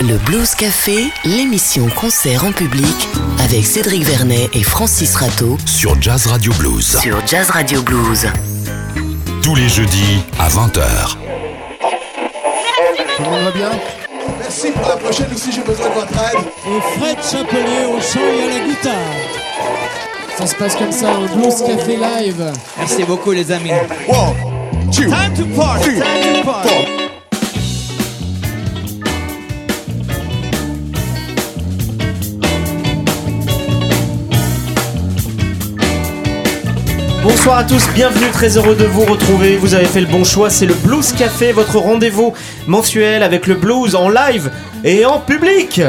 Le Blues Café, l'émission concert en public avec Cédric Vernet et Francis Rateau sur Jazz Radio Blues. sur Jazz Radio Blues. Tous les jeudis à 20h. Tout le monde va bien? Merci pour la prochaine aussi, j'ai besoin de votre aide. et Fred Chapelier au chant et à la guitare. Ça se passe comme ça, un Blues Café Live. Merci beaucoup les amis. One, two, Time to party, three, time to party. Bonsoir à tous, bienvenue, très heureux de vous retrouver. Vous avez fait le bon choix, c'est le Blues Café, votre rendez-vous mensuel avec le blues en live et en public.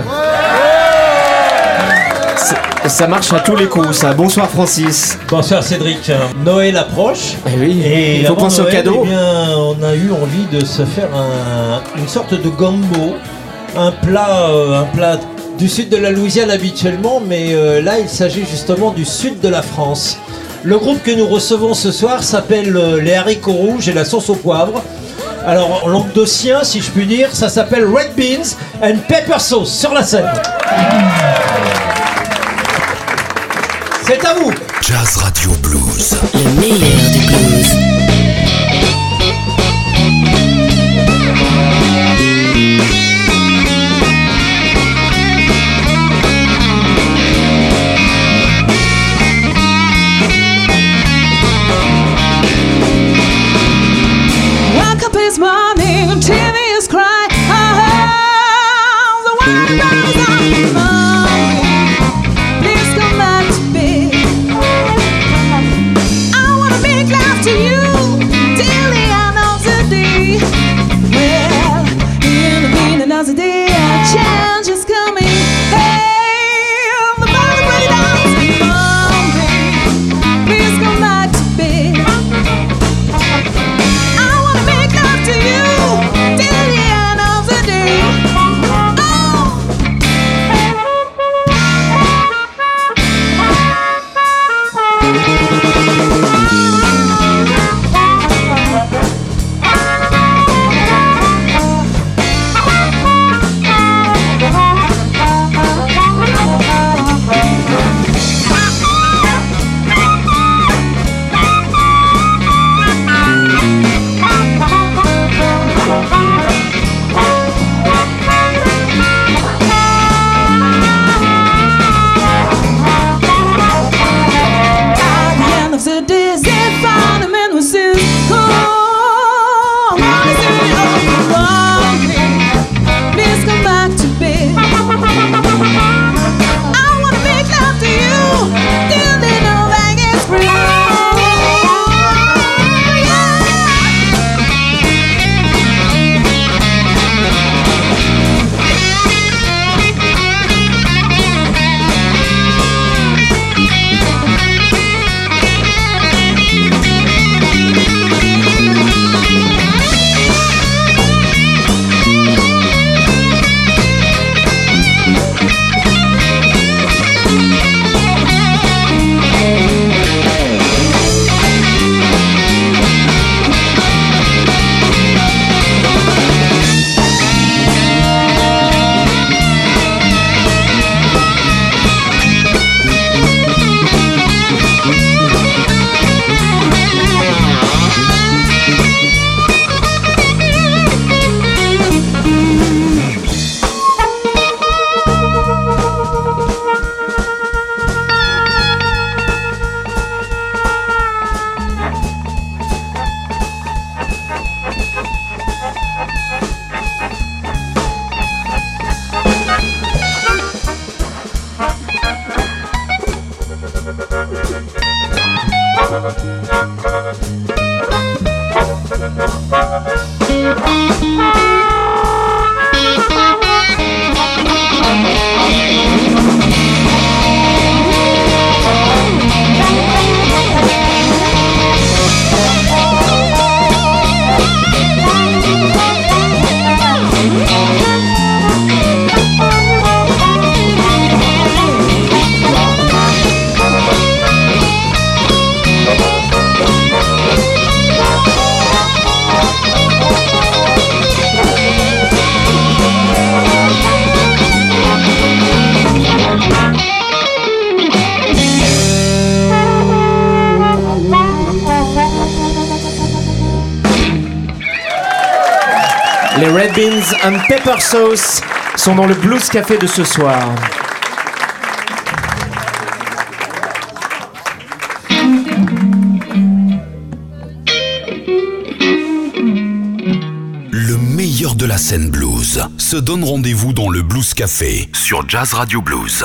Ça- Ça marche à tous les coups, ça. Bonsoir Francis. Bonsoir Cédric. Noël approche. Eh oui, Et il faut avant penser au Noël, cadeau. eh bien, on a eu envie de se faire un- une sorte de gumbo, un plat, euh, un plat du sud de la Louisiane habituellement, mais euh, là il s'agit justement du sud de la France. Le groupe que nous recevons ce soir s'appelle euh, les haricots rouges et la sauce au poivre. Alors en languedocien, si je puis dire, ça s'appelle Red Beans and Pepper Sauce sur la scène. C'est à vous. Jazz Radio Blues. Le meilleur du blues. Sont dans le Blues Café de ce soir. Le meilleur de la scène blues se donne rendez-vous dans le Blues Café sur Jazz Radio Blues.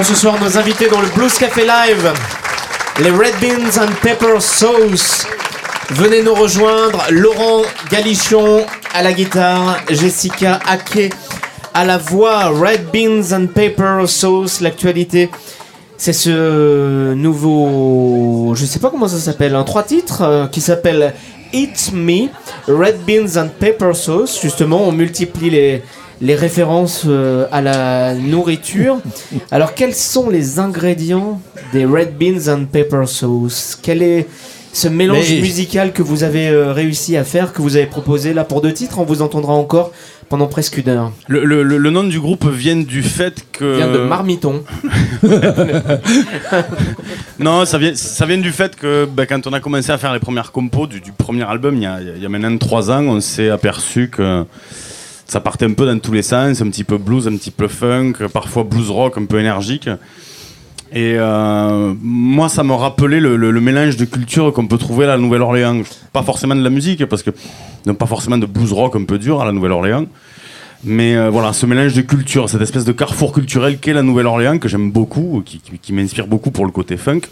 Ce soir nos invités dans le Blues Café Live. Les Red Beans and Pepper Sauce. Venez nous rejoindre. Laurent Galichon à la guitare, Jessica Ake à la voix. Red Beans and Pepper Sauce. L'actualité, c'est ce nouveau. Je sais pas comment ça s'appelle. Un trois titres euh, qui s'appelle Eat Me. Red Beans and Pepper Sauce. Justement, on multiplie les les références euh, à la nourriture. Alors, quels sont les ingrédients des Red Beans and Pepper Sauce? Quel est ce mélange Mais- musical que vous avez euh, réussi à faire, que vous avez proposé là pour deux titres? On vous entendra encore pendant presque une heure. Le, le- le- nom du groupe vient du fait que. Vient de Marmiton. Non, ça vient, ça vient du fait que bah, quand on a commencé à faire les premières compos du, du premier album, il y a, il y a maintenant trois ans, on s'est aperçu que ça partait un peu dans tous les sens, un petit peu blues, un petit peu funk, parfois blues rock, un peu énergique. Et euh, moi, ça m'a rappelé le, mélange de cultures qu'on peut trouver à la Nouvelle-Orléans. Pas forcément de la musique, parce que non, pas forcément de blues rock un peu dur à la Nouvelle-Orléans. Mais euh, voilà, ce mélange de cultures, cette espèce de carrefour culturel qu'est la Nouvelle-Orléans, que j'aime beaucoup, qui m'inspire beaucoup pour le côté funk.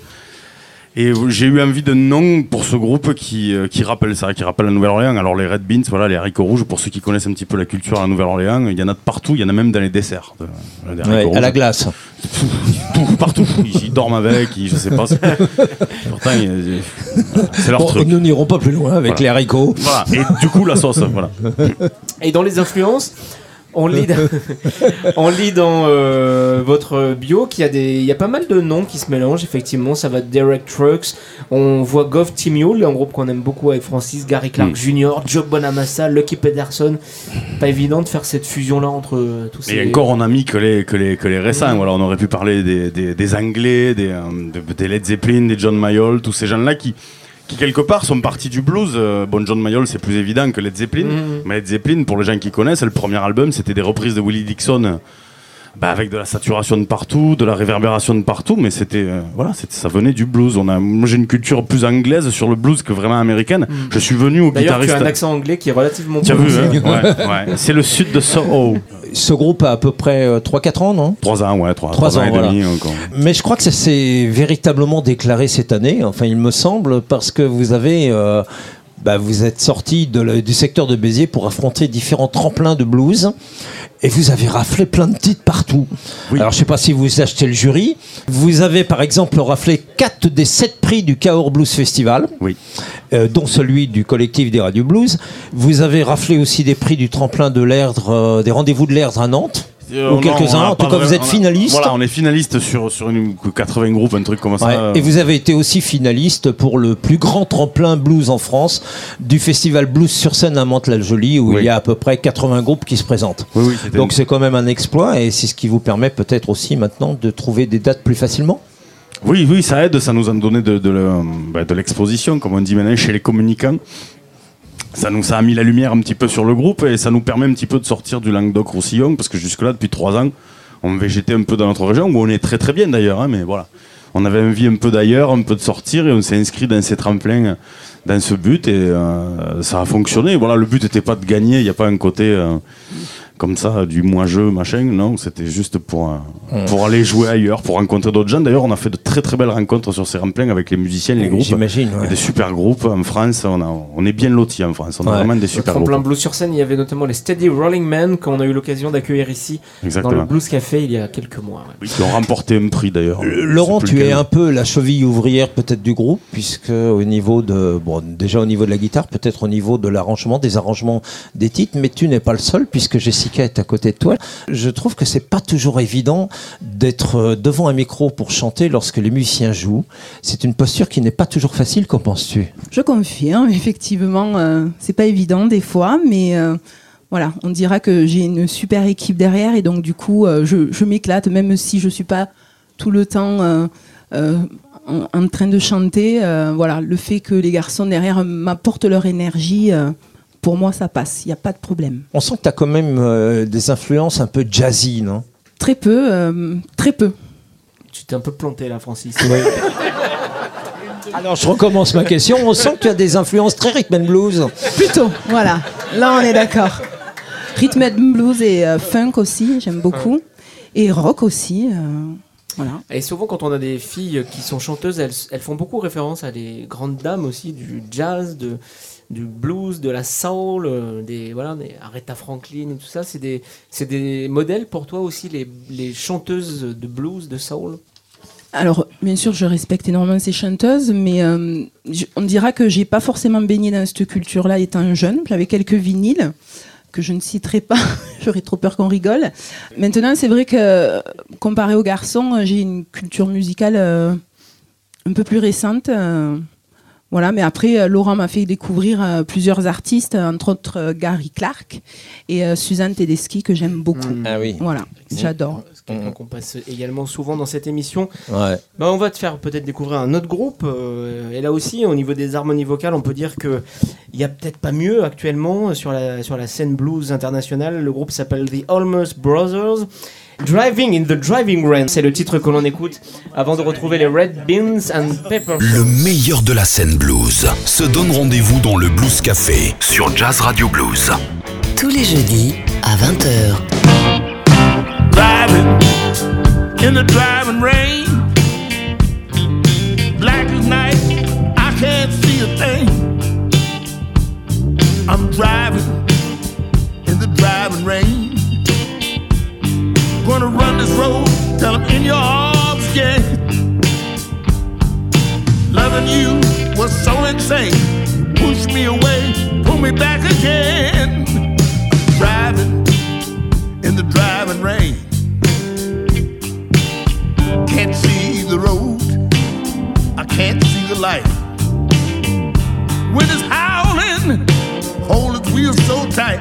Et j'ai eu envie de nom pour ce groupe qui, euh, qui rappelle ça, qui rappelle la Nouvelle-Orléans. Alors les Red Beans, voilà, les haricots rouges, pour ceux qui connaissent un petit peu la culture à la Nouvelle-Orléans, il y en a de partout, il y en a même dans les desserts. de- des Ouais, à la glace. Tout, partout. Ils, ils dorment avec, ils- je sais pas. Pourtant, ils- c'est leur Bon, truc. nous n'irons pas plus loin avec Voilà. les haricots. Voilà. Et du coup, la sauce, voilà. Et dans les influences, on lit, on lit dans euh, votre bio qu'il y a des, il y a pas mal de noms qui se mélangent. Effectivement, ça va de Derek Trucks. On voit Gov Timule, un groupe qu'on aime beaucoup avec Francis, Gary Clark Mm. Jr., Joe Bonamassa, Lucky Pederson. Pas évident de faire cette fusion-là entre euh, tous ces. Et encore, on a mis que les, que les, que les récents. Voilà, on aurait pu parler des, des, des Anglais, des, euh, de- des Led Zeppelin, des John Mayall, tous ces gens-là qui, qui, quelque part, sont partis du blues. Euh, Bon, John Mayall, c'est plus évident que Led Zeppelin. Mhm. Mais Led Zeppelin, pour les gens qui connaissent, le premier album, c'était des reprises de Willie Dixon. bah, avec de la saturation de partout, de la réverbération de partout, mais c'était euh, voilà, ça venait du blues. On a, moi j'ai une culture plus anglaise sur le blues que vraiment américaine. Je suis venu au Mm. D'ailleurs, tu guitariste. as un accent anglais qui est relativement as vu, hein ouais, ouais. C'est le sud de Soho. Ce groupe a à peu près euh, 3-4 ans, non? Trois ans, ouais, trois, Trois trois ans, ans, et voilà. demi. encore. Mais je crois que ça s'est véritablement déclaré cette année, enfin il me semble, parce que vous avez... bah, vous êtes sorti du secteur de Béziers pour affronter différents tremplins de blues et vous avez raflé plein de titres partout. Alors je sais pas si vous achetez le jury. Vous avez par exemple raflé 4 des 7 prix du Cahors Blues Festival, Oui. euh, dont celui du collectif des radios blues. Vous avez raflé aussi des prix du tremplin de l'Erdre, euh, des rendez-vous de l'Erdre à Nantes. Euh, Ou quelques-uns. En tout cas, vous êtes finaliste. Voilà, on est finaliste sur, sur une 80 groupes, un truc comme ça. Ouais, Euh, Et vous avez été aussi finaliste pour le plus grand tremplin blues en France du festival Blues sur scène à Mantes-la-Jolie où Oui. il y a à peu près 80 groupes qui se présentent. Oui, oui, c'était Donc une- c'est quand même un exploit et c'est ce qui vous permet peut-être aussi maintenant de trouver des dates plus facilement. oui, oui, ça aide, ça nous a donné de, de, le- bah, de l'exposition, comme on dit maintenant, chez les communicants. Ça nous ça a mis la lumière un petit peu sur le groupe et ça nous permet un petit peu de sortir du Languedoc-Roussillon parce que jusque-là, depuis trois ans, on végétait un peu dans notre région où on est très très bien d'ailleurs, hein, mais voilà. On avait envie un peu d'ailleurs, un peu de sortir et on s'est inscrit dans ces tremplins, dans ce but et euh, ça a fonctionné. Voilà, le but n'était pas de gagner, il n'y a pas un côté euh, comme ça du moi-jeu, machin, non, c'était juste pour, euh, pour aller jouer ailleurs, pour rencontrer d'autres gens. D'ailleurs, on a fait de très très belles rencontres sur ces remplins avec les musiciens, les groupes. J'imagine. ouais. Des super groupes en France, on, a, on est bien lotis en France, on a vraiment des super groupes. blues sur scène, il y avait notamment les Steady Rolling Men qu'on a eu l'occasion d'accueillir ici dans le Exactement. Blues Café il y a quelques mois. ouais. Qui ont remporté un prix d'ailleurs. Euh, Laurent, tu es un peu la cheville ouvrière peut-être du groupe, puisque au niveau de, bon, déjà au niveau de la guitare, peut-être au niveau de l'arrangement, des arrangements des titres, mais tu n'es pas le seul, puisque À côté de toi. Je trouve que c'est pas toujours évident d'être euh, devant un micro pour chanter lorsque les musiciens jouent. C'est une posture qui n'est pas toujours facile, qu'en penses-tu? Je confirme, effectivement, euh, c'est pas évident des fois, mais euh, voilà, on dira que j'ai une super équipe derrière et donc du coup, euh, je, m'éclate, même si je suis pas tout le temps en, en train de chanter. voilà, le fait que les garçons derrière m'apportent leur énergie, pour moi, ça passe, il n'y a pas de problème. On sent que tu as quand même euh, des influences un peu jazzy, non? Très peu, euh, très peu. Tu t'es un peu planté là, Francis. Alors je recommence ma question. On sent que tu as des influences très rhythm and blues. Plutôt, voilà, là on est d'accord. Rhythm and blues et euh, funk aussi, j'aime beaucoup. Et rock aussi. euh, voilà. Et souvent, quand on a des filles qui sont chanteuses, elles, elles font beaucoup référence à des grandes dames aussi du jazz, de, du blues, de la soul, euh, des, voilà, des Aretha Franklin et tout ça. C'est des, c'est des modèles pour toi aussi, les, les chanteuses de blues, de soul? Alors, bien sûr, je respecte énormément ces chanteuses, mais euh, on dira que j'ai pas forcément baigné dans cette culture-là étant jeune. J'avais quelques vinyles que je ne citerai pas, j'aurais trop peur qu'on rigole. Maintenant, c'est vrai que comparé aux garçons, j'ai une culture musicale euh, un peu plus récente. Voilà, mais après, euh, Laurent m'a fait découvrir euh, plusieurs artistes, entre autres euh, Gary Clark et euh, Suzanne Tedeschi, que j'aime beaucoup. Ah oui. Voilà, j'adore. Qu'on passe également souvent dans cette émission. Ouais. Bah, on va te faire peut-être découvrir un autre groupe. euh, et là aussi, au niveau des harmonies vocales, on peut dire que il y a peut-être pas mieux actuellement sur la, sur la scène blues internationale. Le groupe s'appelle The Almost Brothers. Driving in the Driving Rain, c'est le titre que l'on écoute avant de retrouver les Red Beans and Pepper. Le meilleur de la scène blues se donne rendez-vous dans le Blues Café sur Jazz Radio Blues. Tous les jeudis à 20h. driving in the driving rain. Black as night, I can't see a thing. I'm driving in the driving rain. This road till I'm in your arms again. Loving you was so insane. Push me away, pull me back again. Driving in the driving rain. Can't see the road, I can't see the light. Wind is howling, hold its wheels so tight.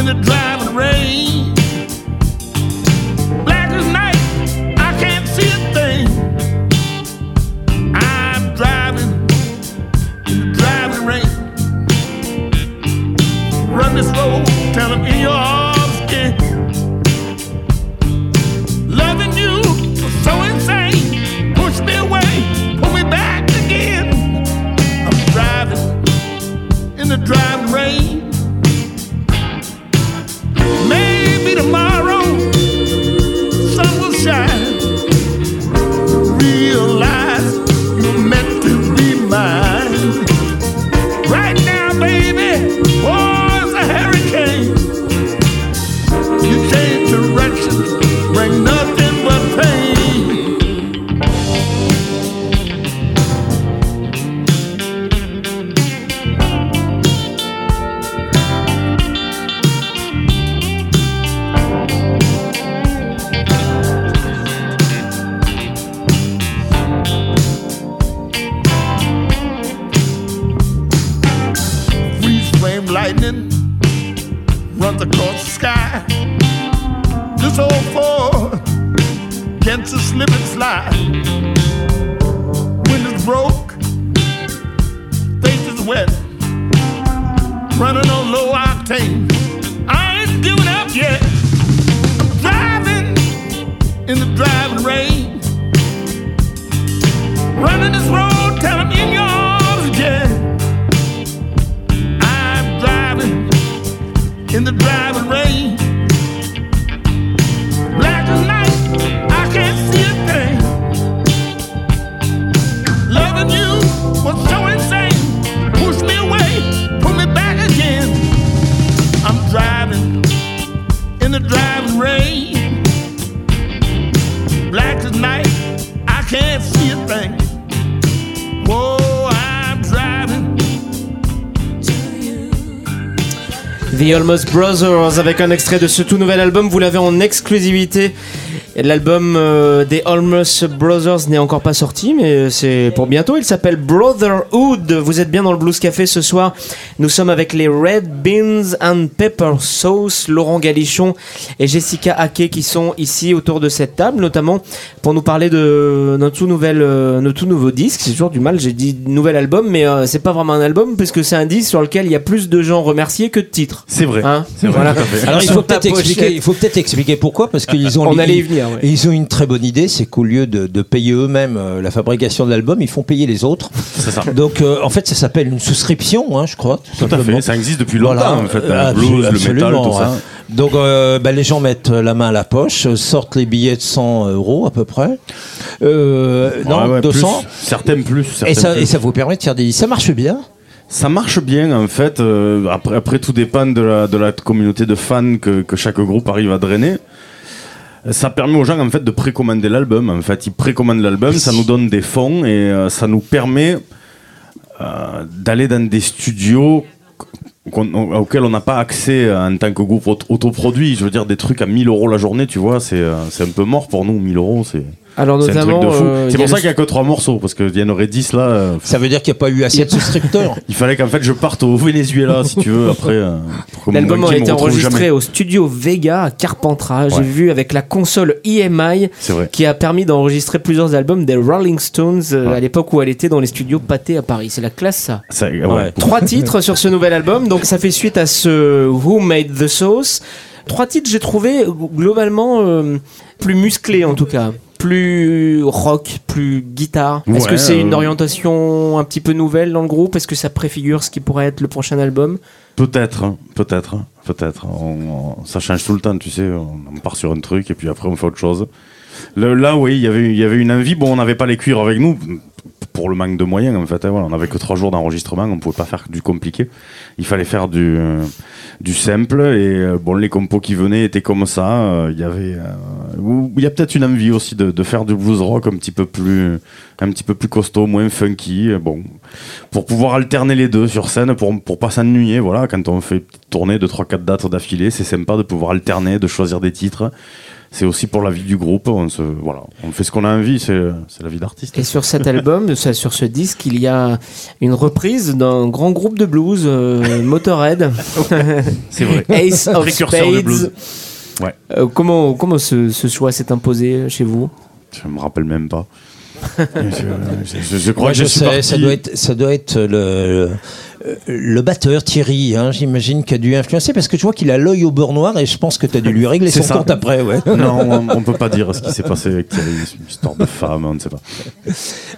In the driving rain. Black as night, I can't see a thing. I'm driving in the driving rain. Run this road, tell him in your oh, The Almost Brothers avec un extrait de ce tout nouvel album. Vous l'avez en exclusivité L'album euh, des Almus Brothers n'est encore pas sorti, mais c'est pour bientôt. Il s'appelle Brotherhood. Vous êtes bien dans le Blues Café ce soir. Nous sommes avec les Red Beans and Pepper Sauce, Laurent Galichon et Jessica Hackey qui sont ici autour de cette table, notamment pour nous parler de notre tout, nouvelle, euh, notre tout nouveau disque. C'est toujours du mal, j'ai dit nouvel album, mais euh, c'est pas vraiment un album puisque c'est un disque sur lequel il y a plus de gens remerciés que de titres. C'est vrai. Hein C'est vrai, Voilà. Alors il faut peut-être expliquer, pochette. il faut peut-être expliquer pourquoi parce qu'ils ont On allait y ils- venir, ouais. et ils ont une très bonne idée, c'est qu'au lieu de, de payer eux-mêmes euh, la fabrication de l'album, ils font payer les autres. C'est ça. Donc euh, en fait ça s'appelle une souscription, hein, je crois. Tout à fait. Ça existe depuis longtemps, Voilà. en fait. Euh, Le blues, le métal, tout ça. hein. Donc euh, bah, les gens mettent la main à la poche, euh, sortent les billets de 100 euros à peu près. Euh, non, Ouais, ouais, 200. plus. Certaines plus. Et ça, plus. et ça vous permet de faire des... Ça marche bien Ça marche bien en fait. euh, après, après, tout dépend de la, de la communauté de fans que, que chaque groupe arrive à drainer. Ça permet aux gens en fait de précommander l'album. En fait, ils précommandent l'album, ça nous donne des fonds et euh, ça nous permet euh, d'aller dans des studios qu'on- auxquels on n'a pas accès en tant que groupe auto- autoproduit. Je veux dire des trucs à 1000 euros la journée, tu vois, c'est euh, c'est un peu mort pour nous. 1000 euros, c'est Alors c'est un truc notamment, de fou. euh, c'est pour ça le- qu'il n'y a que 3 morceaux parce qu'il y en aurait 10 là. euh, Ça veut dire qu'il n'y a pas eu assez de souscripteurs. il fallait qu'en fait je parte au Venezuela si tu veux après. euh, L'album a été enregistré jamais. au studio Vega à Carpentras. J'ai vu avec la console EMI qui a permis d'enregistrer plusieurs albums des Rolling Stones euh, à l'époque où elle était dans les studios Pathé à Paris. C'est la classe ça. Ça, ouais. Trois titres sur ce nouvel album, donc ça fait suite à ce Who Made the Sauce. Trois titres, j'ai trouvé globalement euh, plus musclés en tout cas. Plus rock, plus guitare. Est-ce Ouais, que c'est une euh, orientation un petit peu nouvelle dans le groupe? Est-ce que ça préfigure ce qui pourrait être le prochain album? Peut-être, peut-être, peut-être. Ça change tout le temps, tu sais. On, on part sur un truc et puis après on fait autre chose. Le- là, oui, il y avait- il y avait une envie. Bon, on n'avait pas les cuirs avec nous pour le manque de moyens en fait. hein, voilà, on n'avait que trois jours d'enregistrement, on pouvait pas faire du compliqué. Il fallait faire du euh, simple et euh, bon, les compos qui venaient étaient comme ça. euh, Il y avait, il y a peut-être une envie aussi de, faire du blues rock un petit peu plus un petit peu plus costaud, moins funky. Bon, pour pouvoir alterner les deux sur scène, pour, pour pas s'ennuyer. Voilà, quand on fait une petite tournée de 3-4 dates d'affilée, c'est sympa de pouvoir alterner, de choisir des titres. C'est aussi pour la vie du groupe. On, se, voilà, on fait ce qu'on a envie, c'est c'est la vie d'artiste. Et sur cet album, sur ce disque, il y a une reprise d'un grand groupe de blues, euh, Motorhead. C'est vrai. Ace of Précurseur de Spades. blues. Ouais. Euh, comment comment ce, ce choix s'est imposé chez vous? Je me rappelle même pas. je, je- je crois Ouais, que je, je suis sais, parti. ça doit être, ça doit être le, le, le batteur Thierry, hein, j'imagine, qui a dû influencer parce que je vois qu'il a l'œil au beurre noir et je pense que tu as dû lui régler son ça. compte après. Ouais. Non, on, on peut pas dire ce qui s'est passé avec Thierry, c'est une histoire de femme, on ne sait pas.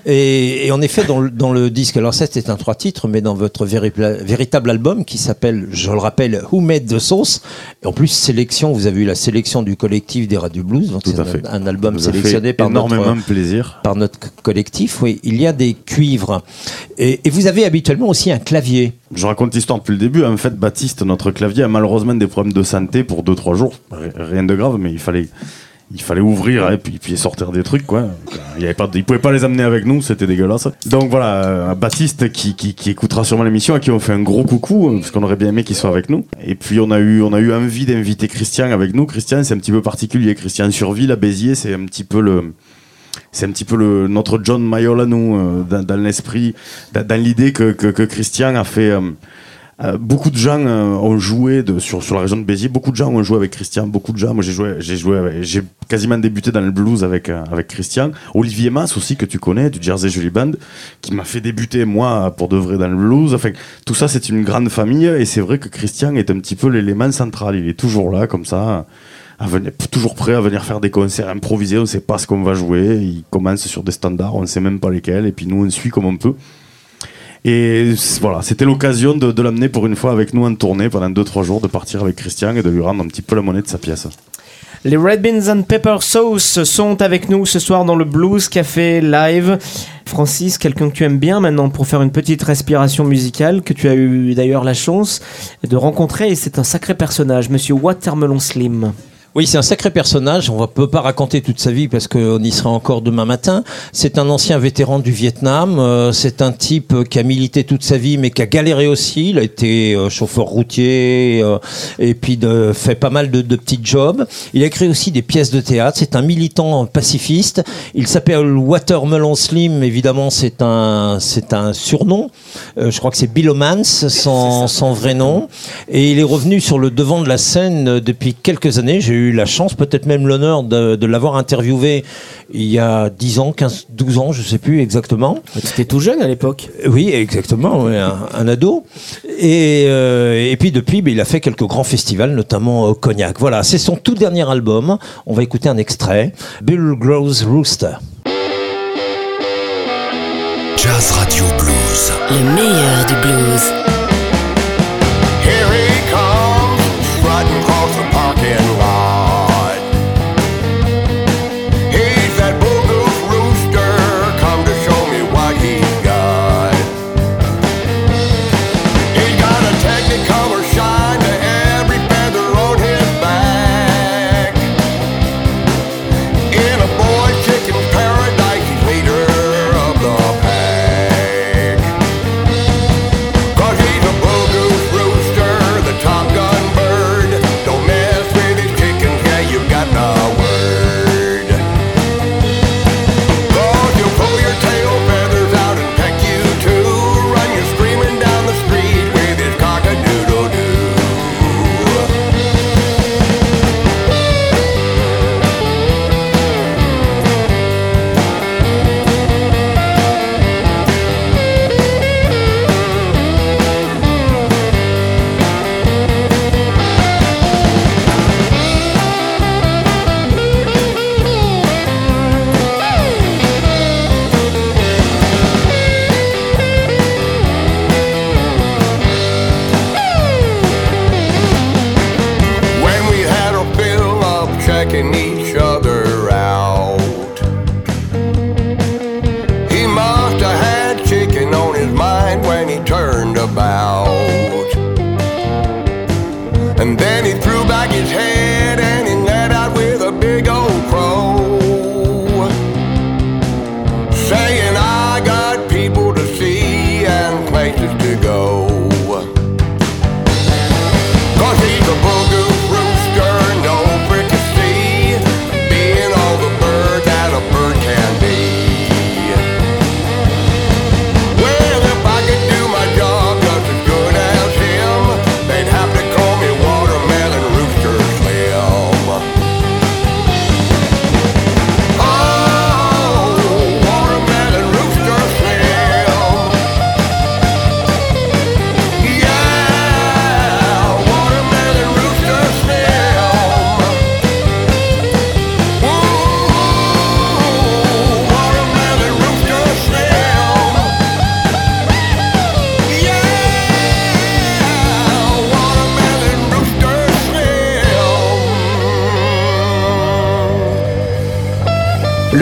Et, et en effet, dans le, dans le disque, alors ça c'est un trois titres, mais dans votre véri- véritable album qui s'appelle, je le rappelle, Who Made the Sauce, et en plus sélection, vous avez eu la sélection du collectif des Radio Blues, donc c'est un, un album sélectionné fait par énormément notre, plaisir. par notre co- collectif. Oui, il y a des cuivres. Et, et vous avez habituellement aussi un clavier. Je raconte l'histoire depuis le début. En fait, Baptiste, notre clavier, a malheureusement des problèmes de santé pour 2-3 jours. Rien de grave, mais il fallait, il fallait ouvrir et puis, sortir des trucs. Quoi. Il y avait pas, il pouvait pas les amener avec nous, c'était dégueulasse. Donc voilà, euh, Baptiste qui, qui, écoutera sûrement l'émission, à qui on fait un gros coucou, euh, parce qu'on aurait bien aimé qu'il soit avec nous. Et puis on a eu, on a eu envie d'inviter Christian avec nous. Christian, c'est un petit peu particulier. Christian Surville à Béziers, c'est un petit peu le c'est un petit peu le, notre John Mayall à nous, euh, dans, dans l'esprit, dans, dans l'idée que, que, que Christian a fait. euh, euh, beaucoup de gens euh, ont joué de, sur, sur la région de Béziers. Beaucoup de gens ont joué avec Christian. Beaucoup de gens. Moi, j'ai joué, j'ai joué, j'ai quasiment débuté dans le blues avec euh, avec Christian. Olivier Mas aussi que tu connais du Jersey Julie Band, qui m'a fait débuter moi pour de vrai dans le blues. Enfin, tout ça, c'est une grande famille et c'est vrai que Christian est un petit peu l'élément central. Il est toujours là comme ça. À venir, toujours prêt à venir faire des concerts improvisés, on ne sait pas ce qu'on va jouer, il commence sur des standards, on ne sait même pas lesquels, et puis nous on suit comme on peut. Et voilà, c'était l'occasion de, de l'amener pour une fois avec nous en tournée pendant 2-3 jours, de partir avec Christian et de lui rendre un petit peu la monnaie de sa pièce. Les Red Beans and Pepper Sauce sont avec nous ce soir dans le Blues Café Live. Francis, quelqu'un que tu aimes bien maintenant pour faire une petite respiration musicale, que tu as eu d'ailleurs la chance de rencontrer, et c'est un sacré personnage, monsieur Watermelon Slim. Oui, c'est un sacré personnage. On ne peut pas raconter toute sa vie parce qu'on y sera encore demain matin. C'est un ancien vétéran du Vietnam. Euh, c'est un type qui a milité toute sa vie, mais qui a galéré aussi. Il a été euh, chauffeur routier euh, et puis de, fait pas mal de, de petits jobs. Il a écrit aussi des pièces de théâtre. C'est un militant pacifiste. Il s'appelle Watermelon Slim. Évidemment, c'est un, c'est un surnom. Je crois que c'est Bill Omans, son, son vrai nom. Et il est revenu sur le devant de la scène depuis quelques années. J'ai eu la chance, peut-être même l'honneur de, de l'avoir interviewé il y a 10 ans, 15, 12 ans, je sais plus exactement. C'était tout jeune à l'époque. Oui, exactement, oui, un, un ado. Et, euh, et puis depuis, ben, il a fait quelques grands festivals, notamment au Cognac. Voilà, c'est son tout dernier album. On va écouter un extrait. Bill Grows Rooster. Jazz Radio Blues. Le meilleur du blues.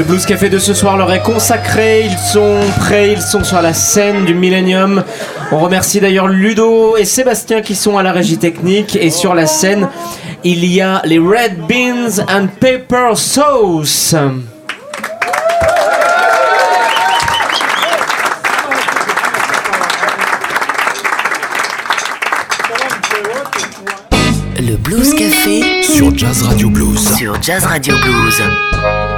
Le Blues Café de ce soir leur est consacré, ils sont prêts, ils sont sur la scène du Millennium. On remercie d'ailleurs Ludo et Sébastien qui sont à la régie technique et sur la scène il y a les Red Beans and Pepper Sauce. Le Blues Café Sur Jazz Radio Blues. sur Jazz Radio Blues.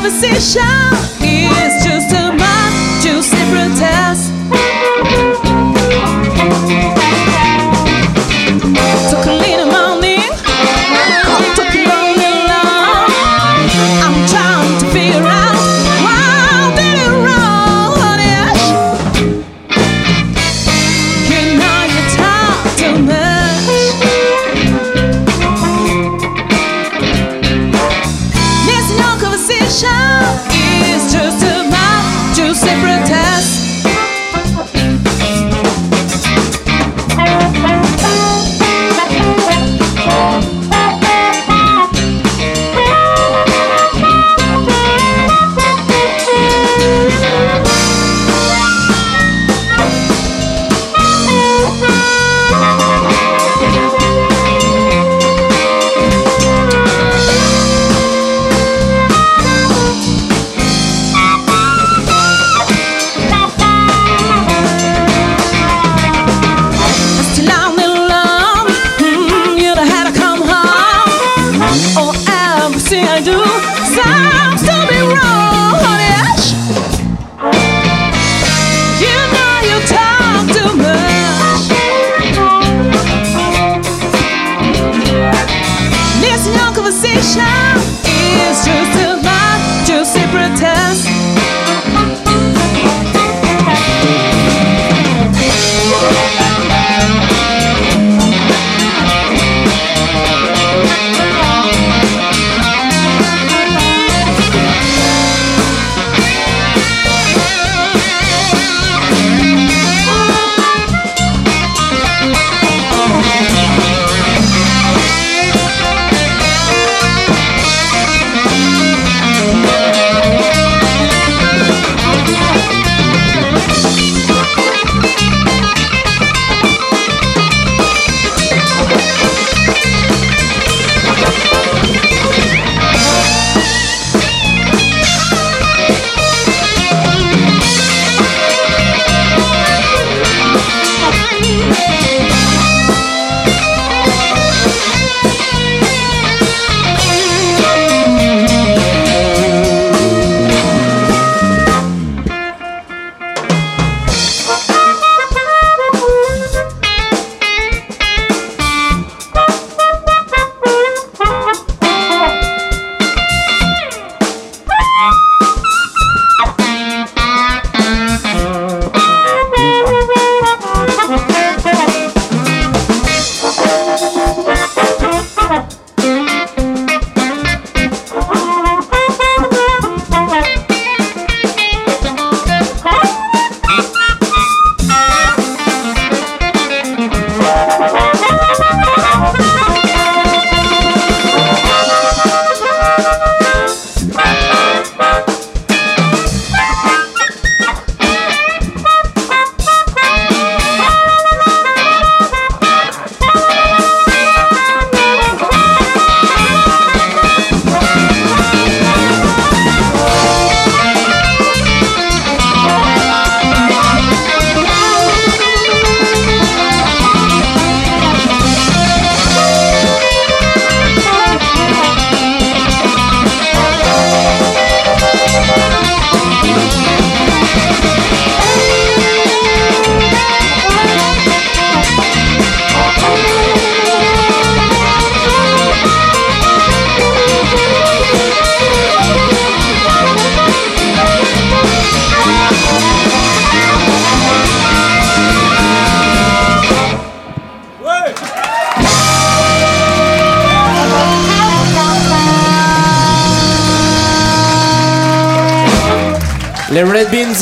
você já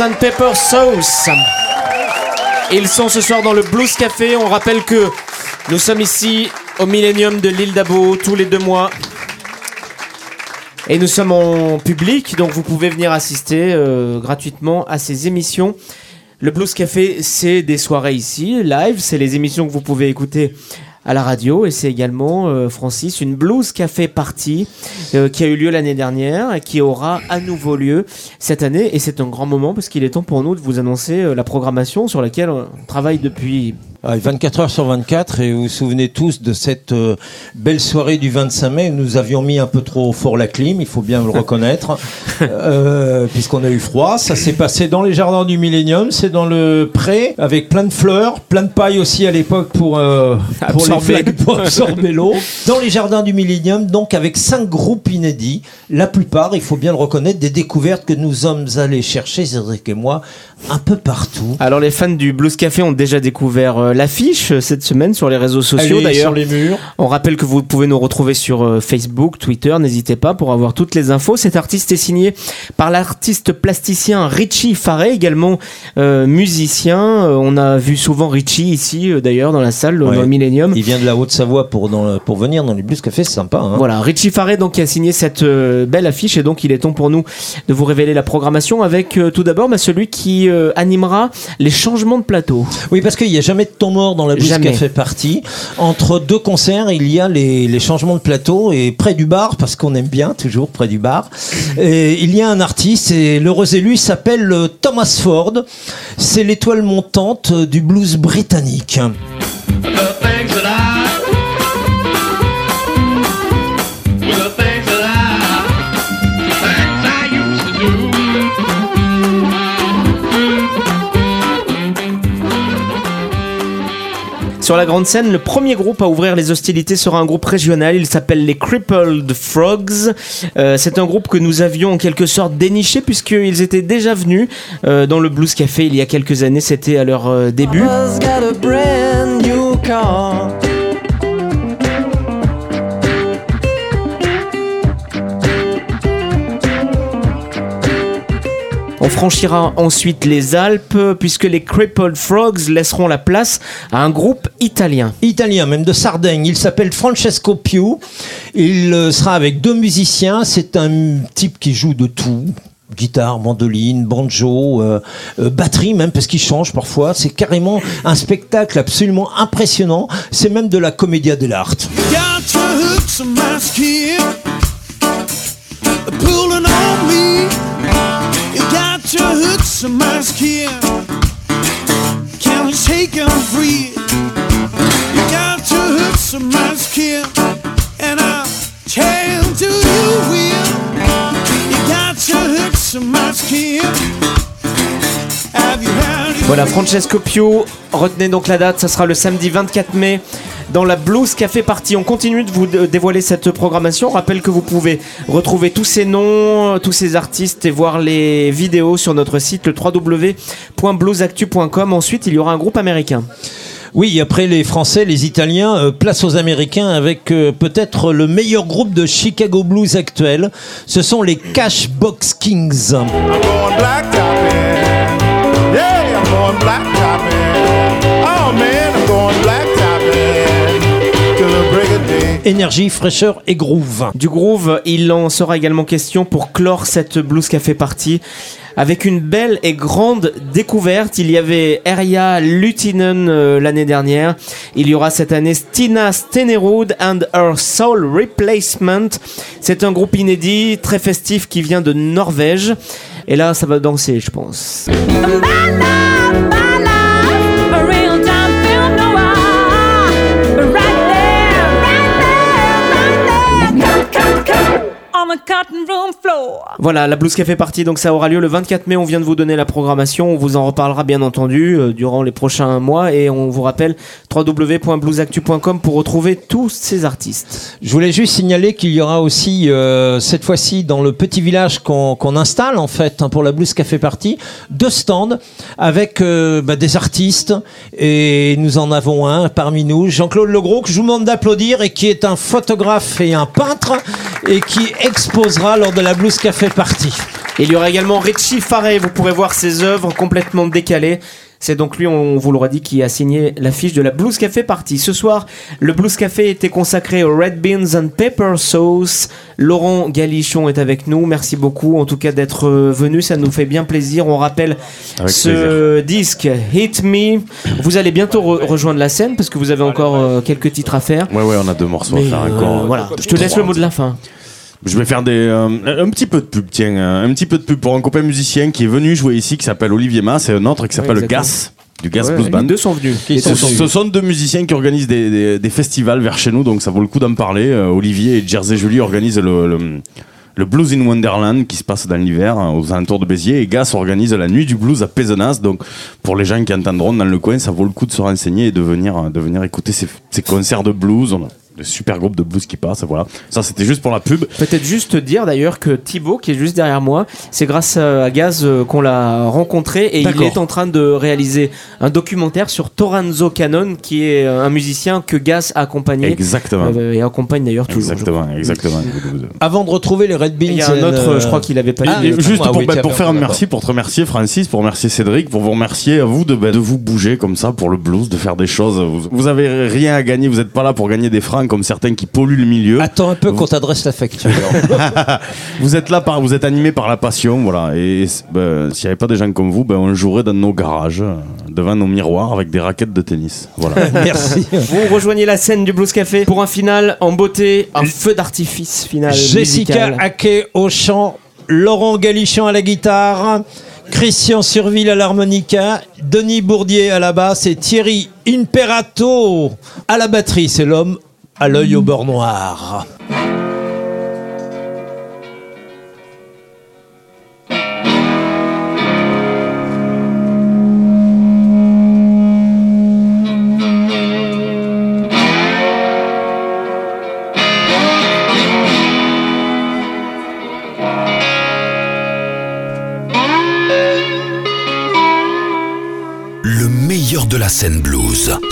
and Pepper Sauce. Ils sont ce soir dans le Blues Café. On rappelle que nous sommes ici au Millennium de l'île d'Abo tous les deux mois. Et nous sommes en public, donc vous pouvez venir assister euh, gratuitement à ces émissions. Le Blues Café, c'est des soirées ici, live, c'est les émissions que vous pouvez écouter à la radio. Et c'est également euh, Francis une blues café party euh, qui a eu lieu l'année dernière et qui aura à nouveau lieu cette année. Et c'est un grand moment parce qu'il est temps pour nous de vous annoncer euh, la programmation sur laquelle on travaille depuis 24 heures sur 24 et vous vous souvenez tous de cette euh, belle soirée du 25 mai où nous avions mis un peu trop fort la clim, il faut bien le reconnaître, euh, puisqu'on a eu froid. Ça s'est passé dans les jardins du Millennium, c'est dans le pré avec plein de fleurs, plein de paille aussi à l'époque pour, euh, pour, Absorber. pour absorber l'eau. Dans les jardins du Millennium, donc avec cinq groupes inédits, la plupart, il faut bien le reconnaître, des découvertes que nous sommes allés chercher, Cédric et moi, un peu partout. Alors les fans du Blues Café ont déjà découvert euh, l'affiche euh, cette semaine sur les réseaux sociaux d'ailleurs. sur les murs. On rappelle que vous pouvez nous retrouver sur euh, Facebook, Twitter, n'hésitez pas pour avoir toutes les infos. Cet artiste est signé par l'artiste plasticien Richie Faré, également euh, musicien. Euh, on a vu souvent Richie ici euh, d'ailleurs dans la salle, Ouais. dans le Millennium. Il vient de la Haute-Savoie pour, dans le- pour venir dans les Blues Café, c'est sympa. Hein Voilà, Richie Faré donc qui a signé cette euh, belle affiche et donc il est temps pour nous de vous révéler la programmation avec euh, tout d'abord bah, celui qui euh, animera les changements de plateau. Oui, parce qu'il n'y a jamais de temps mort dans la Blues Jamais. Café Party. Entre deux concerts, il y a les, les changements de plateau et près du bar, parce qu'on aime bien toujours près du bar, et il y a un artiste et l'heureux élu s'appelle euh, Thomas Ford. C'est l'étoile montante du blues britannique. The Sur la grande scène, le premier groupe à ouvrir les hostilités sera un groupe régional. Il s'appelle les Crippled Frogs. Euh, c'est un groupe que nous avions en quelque sorte déniché puisqu'ils étaient déjà venus euh, dans le Blues Café il y a quelques années. C'était à leur euh, début. On franchira ensuite les Alpes puisque les Crippled Frogs laisseront la place à un groupe italien. Italien, même de Sardaigne. Il s'appelle Francesco Piu. Il euh, sera avec deux musiciens. C'est un type qui joue de tout. Guitare, mandoline, banjo, euh, euh, batterie même, parce qu'il change parfois. C'est carrément un spectacle absolument impressionnant. C'est même de la commedia dell'arte. Your hooks on my skin, skin, can't shake 'em free. You got your hooks on my skin, and I tell to you will. You got your hooks on my skin. Voilà, Francesco Pio, retenez donc la date, ça sera le samedi 24 mai dans la Blues Café Party. On continue de vous dévoiler cette programmation. On rappelle que vous pouvez retrouver tous ces noms, euh, tous ces artistes et voir les vidéos sur notre site le www.bluesactu.com. Ensuite, il y aura un groupe américain. Oui, après les Français, les Italiens, euh, place aux Américains avec euh, peut-être le meilleur groupe de Chicago Blues actuel. Ce sont les Cashbox Kings. Going black topping. Oh man, I'm going black topping. Till the break of day. Énergie, fraîcheur et groove. Du groove, il en sera également question pour clore cette Blues Café Party. Avec une belle et grande découverte, il y avait Eria Lutinen euh, l'année dernière. Il y aura cette année Stina Stenerud and Her Soul Replacement. C'est un groupe inédit, très festif qui vient de Norvège. Et là, ça va danser, je pense. Voilà, la Blues Café Party, donc ça aura lieu le 24 mai. On vient de vous donner la programmation. On vous en reparlera bien entendu euh, durant les prochains mois. Et on vous rappelle www.bluesactu.com pour retrouver tous ces artistes. Je voulais juste signaler qu'il y aura aussi, euh, cette fois-ci, dans le petit village qu'on installe, en fait, hein, pour la Blues Café Party, deux stands avec euh, bah, des artistes. Et nous en avons un parmi nous, Jean-Claude Legros, que je vous demande d'applaudir et qui est un photographe et un peintre et qui lors de la Blues Café Party. Il y aura également Richie Farey, vous pourrez voir ses œuvres complètement décalées. C'est donc lui, on vous l'aura dit, qui a signé l'affiche de la Blues Café Party. Ce soir, le Blues Café était consacré au Red Beans and Pepper Sauce. Laurent Galichon est avec nous. Merci beaucoup, en tout cas, d'être euh, venu. Ça nous fait bien plaisir. On rappelle Avec ce disque Hit Me. Vous allez bientôt re- rejoindre la scène parce que vous avez encore euh, quelques titres à faire. Ouais, ouais, on a deux morceaux Mais, à faire euh, encore. voilà. Je te laisse le mot de la fin. Je vais faire des, euh, un petit peu de pub, tiens, euh, un petit peu de pub pour un copain musicien qui est venu jouer ici, qui s'appelle Olivier Mas, et un autre qui s'appelle Ouais. Gas, du Gas Ouais, Blues les Band. deux sont venus. Et ce, ce sont deux musiciens qui organisent des, des- des festivals vers chez nous, donc ça vaut le coup d'en parler. Euh, Olivier et Jersey Julie organisent le, le, le Blues in Wonderland qui se passe dans l'hiver euh, aux alentours de Béziers, et Gas organise la nuit du blues à Pézenas. Donc pour les gens qui entendront dans le coin, ça vaut le coup de se renseigner et de venir, de venir écouter ces, ces concerts de blues. On a de super groupes de blues qui passent, voilà. Ça c'était juste pour la pub. Peut-être juste dire d'ailleurs que Thibaut, qui est juste derrière moi, c'est grâce à Gaz euh, qu'on l'a rencontré et il est en train de réaliser un documentaire sur Toranzo Cannon, qui est euh, un musicien que Gaz a accompagné. Exactement. Euh, et accompagne d'ailleurs toujours. Exactement, exactement. Avant de retrouver les Red Beans. Il y a un autre, euh, je crois qu'il avait pas Ah, juste Ah pour, oui, bah, pour faire un merci, pour te remercier Francis, pour remercier Cédric, pour vous remercier à vous de, bah, de vous bouger comme ça pour le blues, de faire des choses. Vous, vous avez rien à gagner, vous n'êtes pas là pour gagner des francs comme certains qui polluent le milieu. Attends un peu qu'on t'adresse la facture. vous êtes là par, vous êtes animé par la passion, voilà. Et bah, s'il n'y avait pas des gens comme vous, bah, on jouerait dans nos garages, devant nos miroirs avec des raquettes de tennis. Voilà. Merci. Vous rejoignez la scène du Blues Café pour un final en beauté, un feu d'artifice final. Jessica. Haquet au chant, Laurent Galichon à la guitare, Christian Surville à l'harmonica, Denis Bourdier à la basse et Thierry Imperato à la batterie. C'est l'homme à l'œil au beurre noir.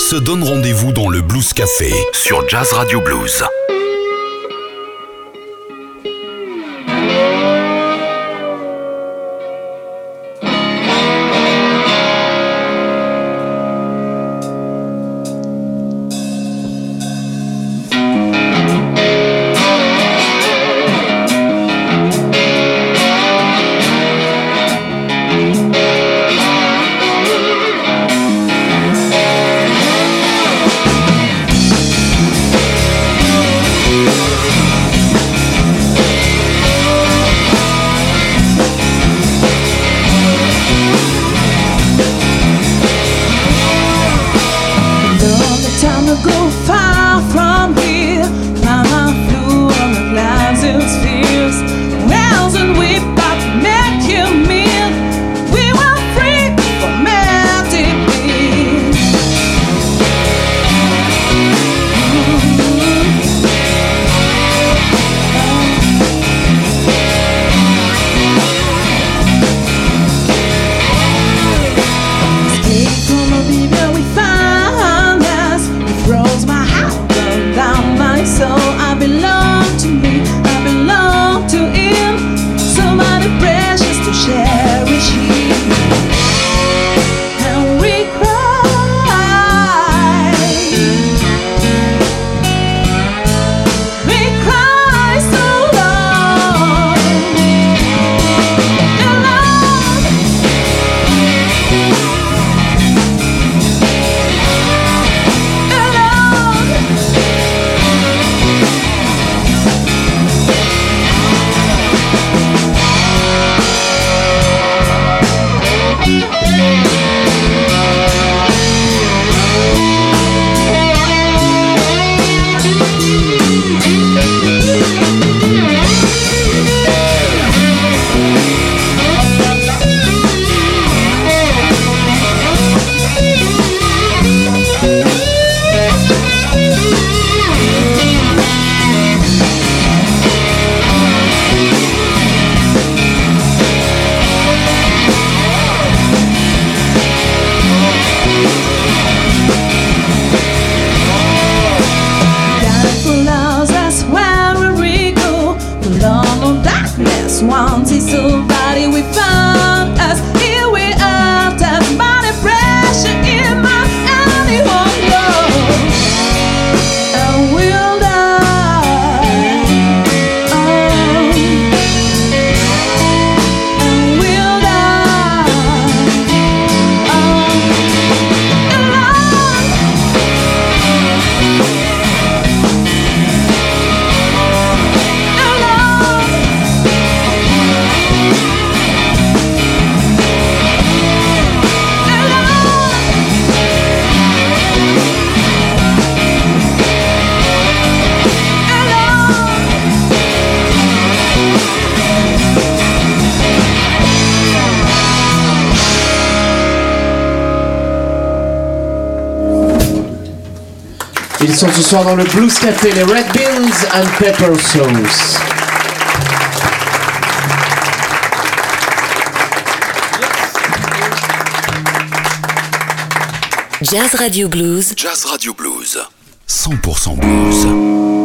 Se donne rendez-vous dans le Blues Café sur Jazz Radio Blues. Ils sont ce soir dans le Blues Café, les Red Beans and Pepper Sauce. Jazz Radio Blues. Jazz Radio Blues. 100% blues.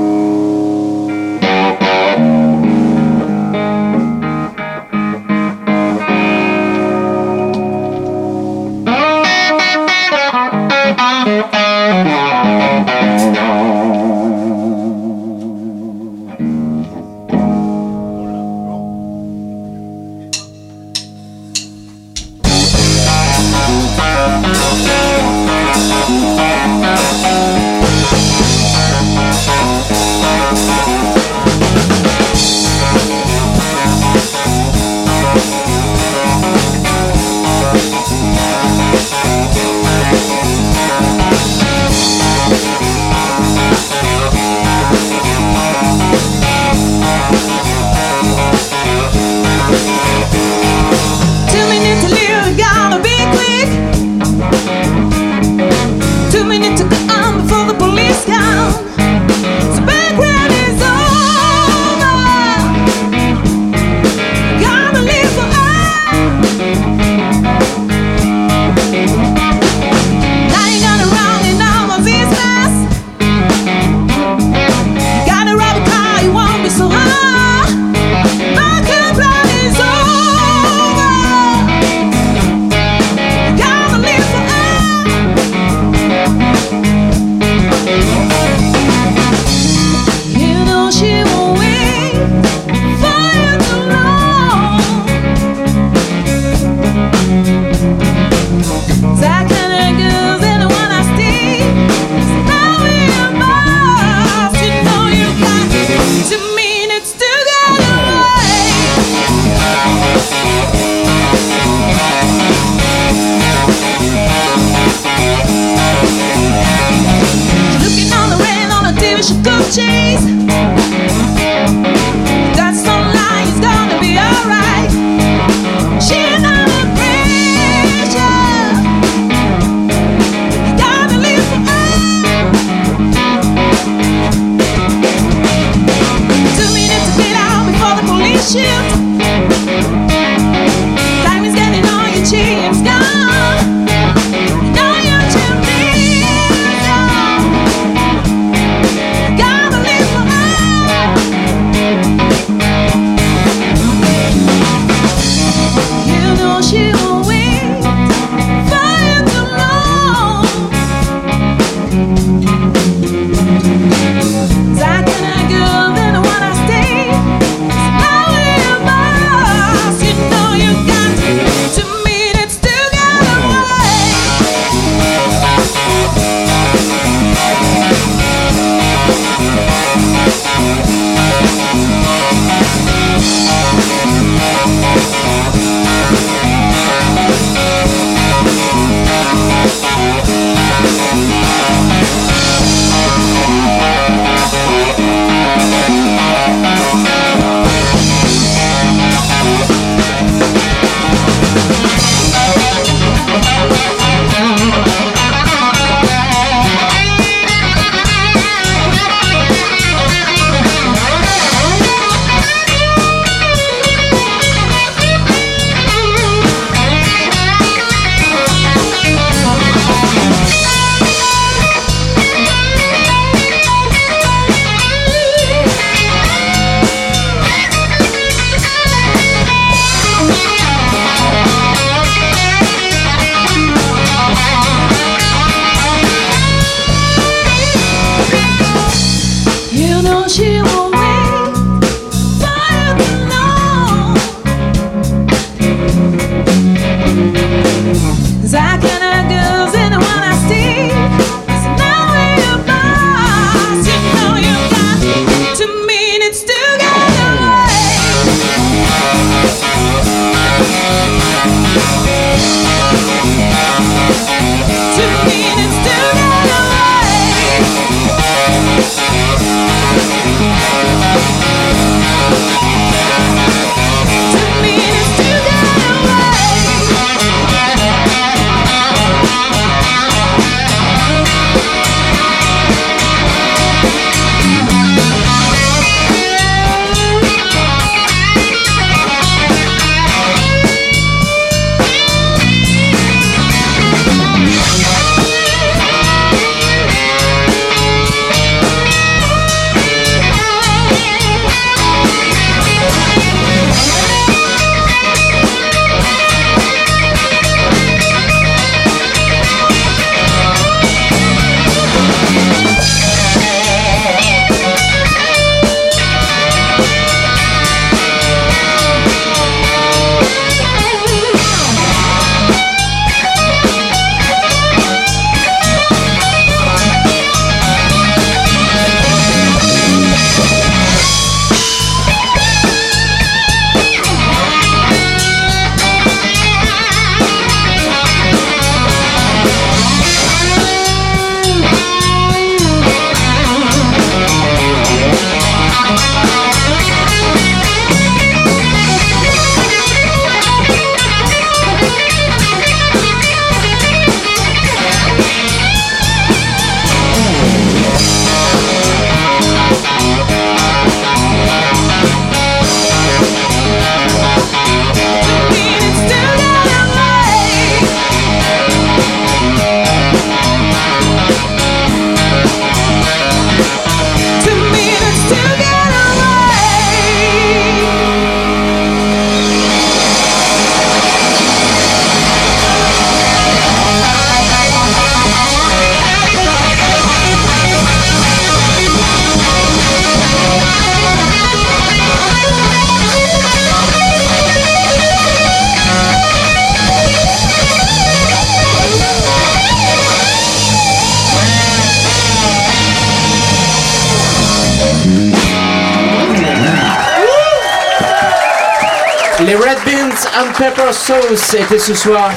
Sauce étaient ce soir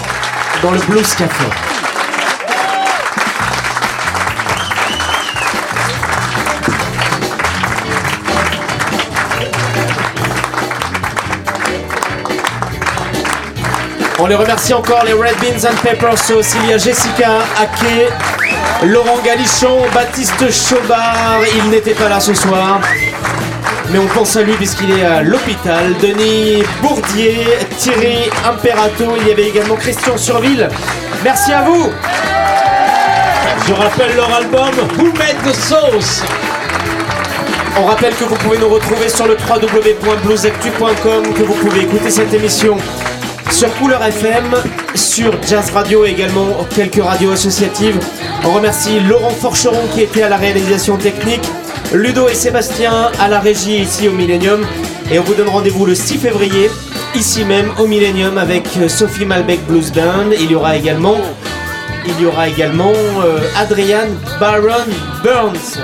dans le Blues Café. On les remercie encore, les Red Beans and Pepper Sauce. Il y a Jessica Ake, Laurent Galichon, Baptiste Chaubard. Il n'était pas là ce soir. Mais on pense à lui puisqu'il est à l'hôpital. Denis Bourdier, Thierry Imperato. Il y avait également Christian Surville. Merci à vous. Je rappelle leur album Who Made the Sauce On rappelle que vous pouvez nous retrouver sur le www.bluesactu.com, que vous pouvez écouter cette émission sur Couleur FM, sur Jazz Radio et également quelques radios associatives. On remercie Laurent Forcheron qui était à la réalisation technique, Ludo et Sébastien à la régie ici au Millennium. Et on vous donne rendez-vous le 6 février, ici même au Millennium avec Sophie Malbec Blues Band. Il y aura également, il y aura également euh, Adrian Baron Burns.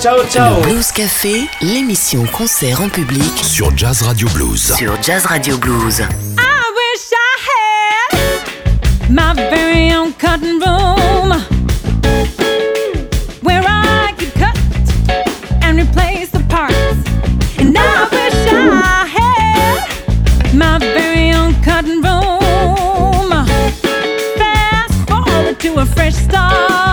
Ciao, ciao. Le Blues Café, l'émission concert en public Sur Jazz Radio Blues. sur Jazz Radio Blues. I wish I had my very own cutting room a fresh start.